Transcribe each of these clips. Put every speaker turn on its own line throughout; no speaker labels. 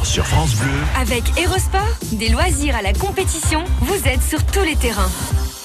sport sur France Bleu.
Avec Erosport, des loisirs à la compétition, vous êtes sur tous les terrains.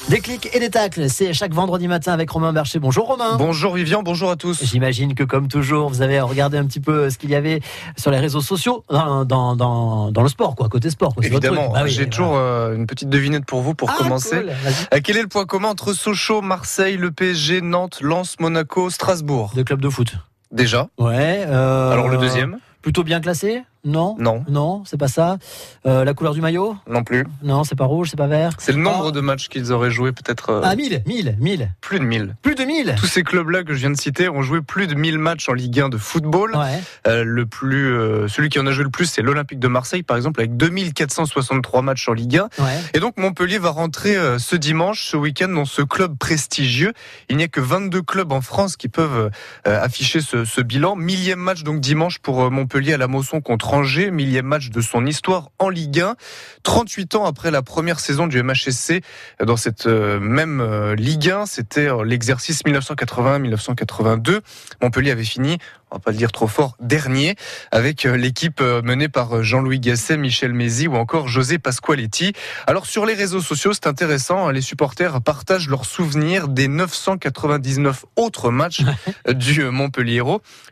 Des clics et des tacles, c'est chaque vendredi matin avec Romain Bercher. Bonjour Romain.
Bonjour Vivian, bonjour à tous.
J'imagine que comme toujours, vous avez regardé un petit peu ce qu'il y avait sur les réseaux sociaux, dans, dans, dans, dans le sport, quoi, côté sport. Quoi,
Évidemment.
Bah oui,
j'ai
voilà.
toujours euh, une petite devinette pour vous pour
Ah,
commencer.
cool.
Euh, Quel est le point commun entre Sochaux, Marseille, le PSG, Nantes, Lens, Monaco, Strasbourg?
De club de foot.
Déjà.
Ouais. euh,
Alors le deuxième
Plutôt bien classé? Non.
Non,
Non, c'est pas ça. Euh, la couleur du maillot?
Non plus.
Non, c'est pas rouge, c'est pas vert.
C'est le nombre
Ah.
de matchs qu'ils auraient joué, peut-être euh,
Ah, 1000, 1000, 1000.
plus de 1000.
Plus de 1000
Tous ces clubs-là que je viens de citer ont joué plus de 1000 matchs en Ligue 1 de football.
Ouais.
Euh, le plus, celui qui en a joué le plus, c'est l'Olympique de Marseille, par exemple, avec 2463 matchs en Ligue 1.
Ouais.
Et donc Montpellier va rentrer ce dimanche, ce week-end, dans ce club prestigieux. Il n'y a que 22 clubs en France qui peuvent afficher ce, ce bilan. Millième match donc dimanche pour Montpellier à la Mosson contre Angers. Millième match de son histoire en Ligue 1. 38 ans après la première saison du MHSC dans cette euh, même euh, Ligue 1, c'était euh, l'exercice 1981-1982. Montpellier avait fini, on va pas le dire trop fort, dernier avec l'équipe menée par Jean-Louis Gasset, Michel Mézy ou encore José Pasqualetti. Alors sur les réseaux sociaux, c'est intéressant, hein, les supporters partagent leurs souvenirs des 999 autres matchs du Montpellier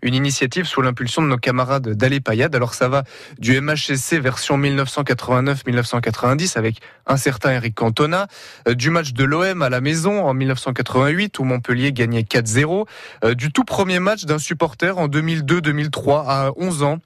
une initiative sous l'impulsion de nos camarades d'Alé Payade. Alors ça va du MHSC version 1989-1990 avec un certain Eric Cantona, euh, du match de l'OM à la maison en 1988 où Montpellier gagnait 4-0, euh, du tout premier match d'un supporter en 2002-2003 à 11 ans.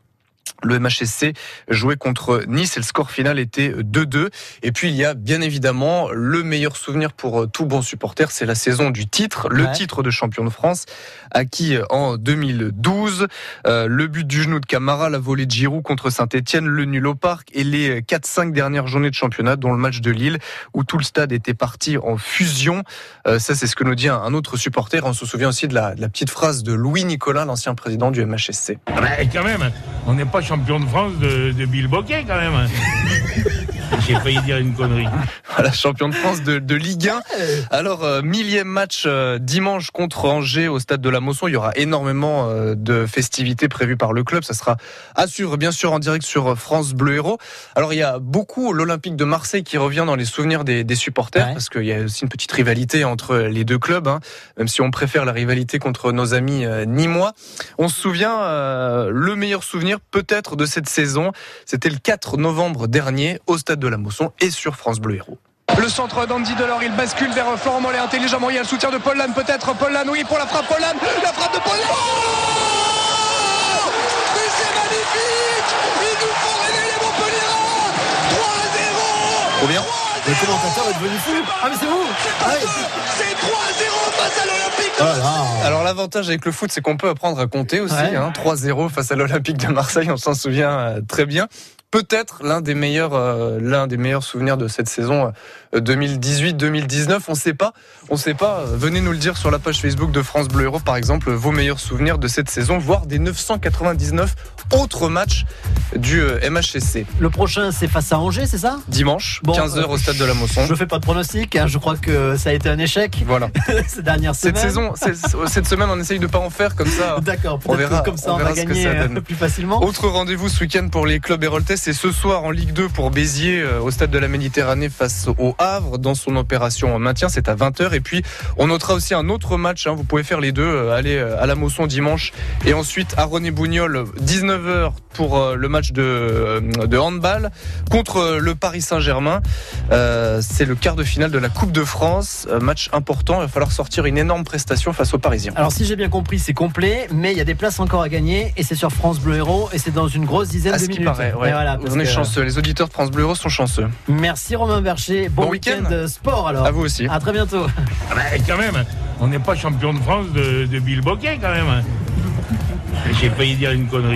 Le MHSC jouait contre Nice et le score final était 2-2. Et puis il y a bien évidemment le meilleur souvenir pour euh, tout bon supporter, c'est la saison du titre, le
Ouais.
titre de champion de France, acquis en 2012. Euh, le but du genou de Camara, la volée de Giroud contre Saint-Etienne, le nul au parc et les 4-5 dernières journées de championnat, dont le match de Lille, où tout le stade était parti en fusion. Euh, ça, c'est ce que nous dit un, autre supporter. On se souvient aussi de la, de la petite phrase de Louis Nicolas, l'ancien président du MHSC.
Ah bah, quand même, on n'est pas champion de France de, de Bill Bocquet, quand même. J'ai failli dire une connerie.
Voilà, champion de France de, de Ligue 1. Alors, euh, millième match euh, dimanche contre Angers au stade de la Mosson. Il y aura énormément euh, de festivités prévues par le club. Ça sera à suivre, bien sûr, en direct sur France Bleu Héros. Alors, il y a beaucoup l'Olympique de Marseille qui revient dans les souvenirs des, des supporters
Ouais.
parce qu'il y a aussi une petite rivalité entre les deux clubs, hein, même si on préfère la rivalité contre nos amis nîmois. On se souvient, le meilleur souvenir peut-être de cette saison, c'était le 4 novembre dernier au stade de la Mosson et sur France Bleu Héros.
Le centre d'Andy Delors, il bascule vers Florent Mollet intelligemment. Il y a le soutien de Paul Lannes, peut-être. Paul Lannes, oui, pour la frappe. Paul Lannes, la frappe de Paul Lannes. Oh Mais c'est magnifique Ils nous font rêver les Montpelliérains 3-0
Trop bien.
Le commentateur est devenu fou. Ah, mais c'est vous Ah.
C'est 3-0 face à l'Olympique de
Oh là.
Alors l'avantage avec le foot, c'est qu'on peut apprendre à compter aussi.
Ouais.
Hein, 3-0 face à l'Olympique de Marseille, on s'en souvient euh, très bien. Peut-être l'un des meilleurs, euh, l'un des meilleurs souvenirs de cette saison euh, 2018-2019. On sait pas, on sait pas. Euh, Venez nous le dire sur la page Facebook de France Bleu Héros, par exemple, vos meilleurs souvenirs de cette saison, voire des 999 autres matchs du euh, MHSC.
Le prochain, c'est face à Angers, c'est ça?
Dimanche,
Bon,
15h au
euh,
stade de la Mosson.
Je fais pas de pronostic, hein, je crois que ça a été un échec
Voilà.
ces dernières
Cette
semaines.
saison, cette, cette semaine, on essaye de pas en faire comme ça.
D'accord,
On verra-
comme ça
on
on, va gagner
ça
un peu plus facilement.
Autre rendez-vous ce week-end pour les clubs héroltais, c'est ce soir en Ligue 2 pour Béziers euh, au stade de la Méditerranée face au Havre dans son opération en maintien. C'est à 20h. Et puis on notera aussi un autre match. hein. Vous pouvez faire les deux. Aller à la Mosson dimanche et ensuite à René Bougnol 19h pour le match de, euh, de handball contre euh, le Paris Saint-Germain. Euh, c'est le quart de finale de la Coupe de France. Euh, Match important. Il va falloir sortir une énorme prestation face aux Parisiens.
Alors si j'ai bien compris, c'est complet, mais il y a des places encore à gagner et c'est sur France Bleu Héros et c'est dans une grosse dizaine
À
de
ce qui
minutes.
paraît, ouais.
Voilà, parce
On est
que-
chanceux. Les auditeurs de France Bleu Héros sont chanceux.
Merci Romain Bercher. Bon,
Bon
week-end
week-end.
de sport alors.
À vous aussi.
À très bientôt.
Ah bah, quand même, on n'est pas champion de France de, de Bill Bocquet, quand même. J'ai failli dire une connerie.